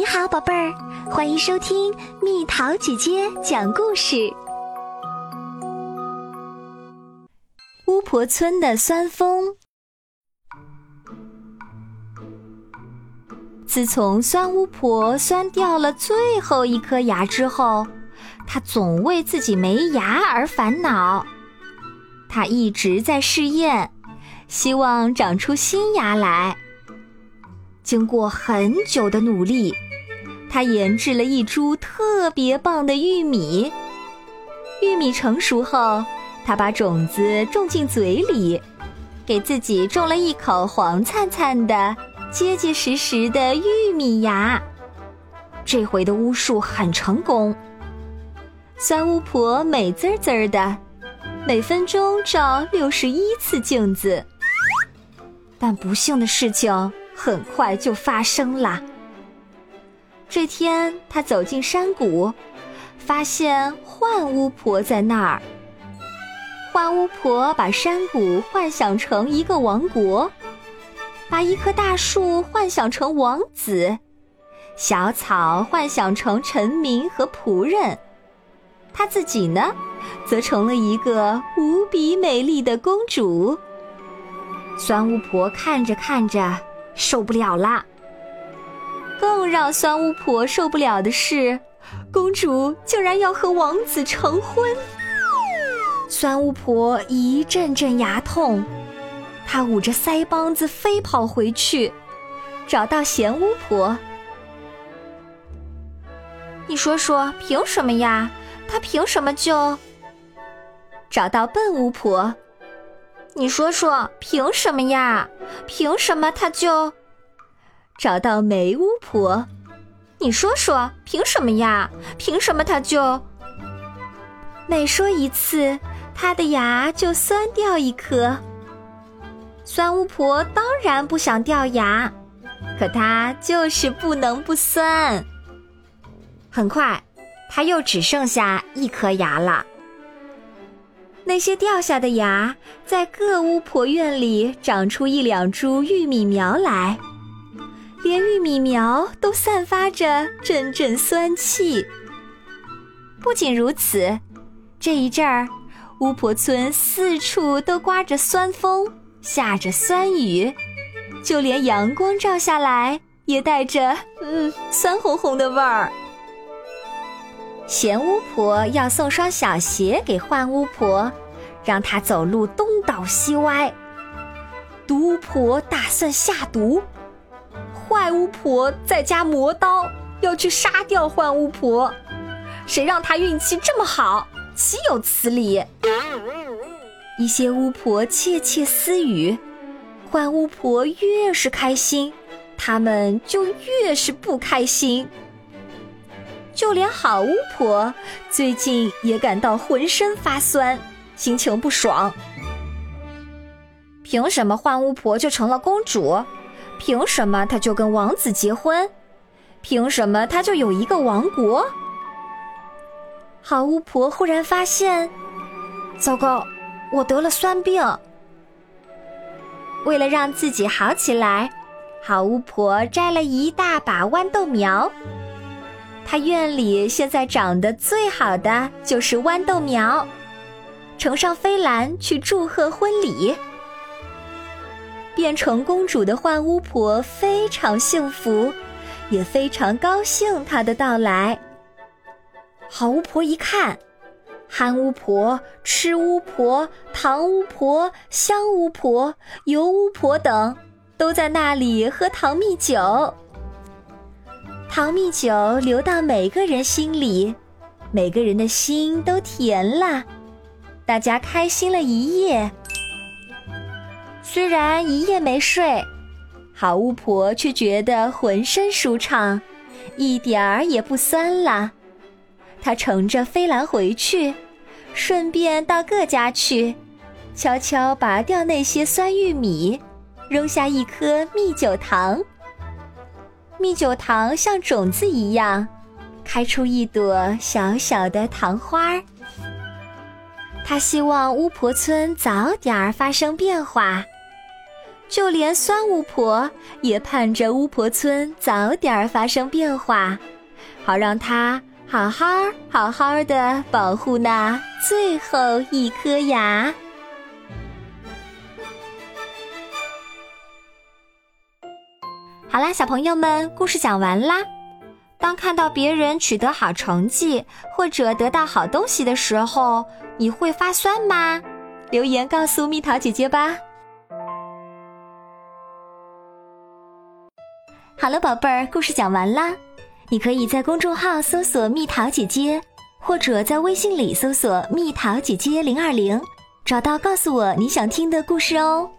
你好，宝贝儿，欢迎收听蜜桃姐姐讲故事。巫婆村的酸蜂。自从酸巫婆酸掉了最后一颗牙之后，她总为自己没牙而烦恼。她一直在试验，希望长出新牙来。经过很久的努力，他研制了一株特别棒的玉米。玉米成熟后，他把种子种进嘴里，给自己种了一口黄灿灿的、结结实实的玉米牙。这回的巫术很成功。酸巫婆美滋滋的，每分钟照六十一次镜子。但不幸的事情。很快就发生了。这天，他走进山谷，发现幻巫婆在那儿。幻巫婆把山谷幻想成一个王国，把一棵大树幻想成王子，小草幻想成臣民和仆人，她自己呢，则成了一个无比美丽的公主。酸巫婆看着看着。受不了啦！更让酸巫婆受不了的是，公主竟然要和王子成婚。酸巫婆一阵阵牙痛，她捂着腮帮子飞跑回去，找到咸巫婆。你说说，凭什么呀？她凭什么就……找到笨巫婆。你说说，凭什么呀？凭什么他就找到梅巫婆？你说说，凭什么呀？凭什么他就每说一次，他的牙就酸掉一颗？酸巫婆当然不想掉牙，可她就是不能不酸。很快，他又只剩下一颗牙了。那些掉下的牙，在各巫婆院里长出一两株玉米苗来，连玉米苗都散发着阵阵酸气。不仅如此，这一阵儿，巫婆村四处都刮着酸风，下着酸雨，就连阳光照下来，也带着嗯酸烘烘的味儿。咸巫婆要送双小鞋给换巫婆，让她走路东倒西歪。毒巫婆打算下毒，坏巫婆在家磨刀，要去杀掉坏巫婆。谁让她运气这么好？岂有此理！一些巫婆窃窃私语，坏巫婆越是开心，他们就越是不开心。就连好巫婆最近也感到浑身发酸，心情不爽。凭什么幻巫婆就成了公主？凭什么他就跟王子结婚？凭什么他就有一个王国？好巫婆忽然发现，糟糕，我得了酸病。为了让自己好起来，好巫婆摘了一大把豌豆苗。她院里现在长得最好的就是豌豆苗，乘上飞兰去祝贺婚礼。变成公主的幻巫婆非常幸福，也非常高兴她的到来。好巫婆一看，憨巫婆、吃巫婆、糖巫婆、香巫婆、油巫婆等，都在那里喝糖蜜酒。糖蜜酒流到每个人心里，每个人的心都甜了，大家开心了一夜。虽然一夜没睡，好巫婆却觉得浑身舒畅，一点儿也不酸了。她乘着飞兰回去，顺便到各家去，悄悄拔掉那些酸玉米，扔下一颗蜜酒糖。蜜酒糖像种子一样，开出一朵小小的糖花儿。他希望巫婆村早点儿发生变化。就连酸巫婆也盼着巫婆村早点发生变化，好让她好好好好的保护那最后一颗牙。好啦，小朋友们，故事讲完啦。当看到别人取得好成绩或者得到好东西的时候，你会发酸吗？留言告诉蜜桃姐姐吧。好了，宝贝儿，故事讲完啦。你可以在公众号搜索“蜜桃姐姐”，或者在微信里搜索“蜜桃姐姐零二零”，找到告诉我你想听的故事哦。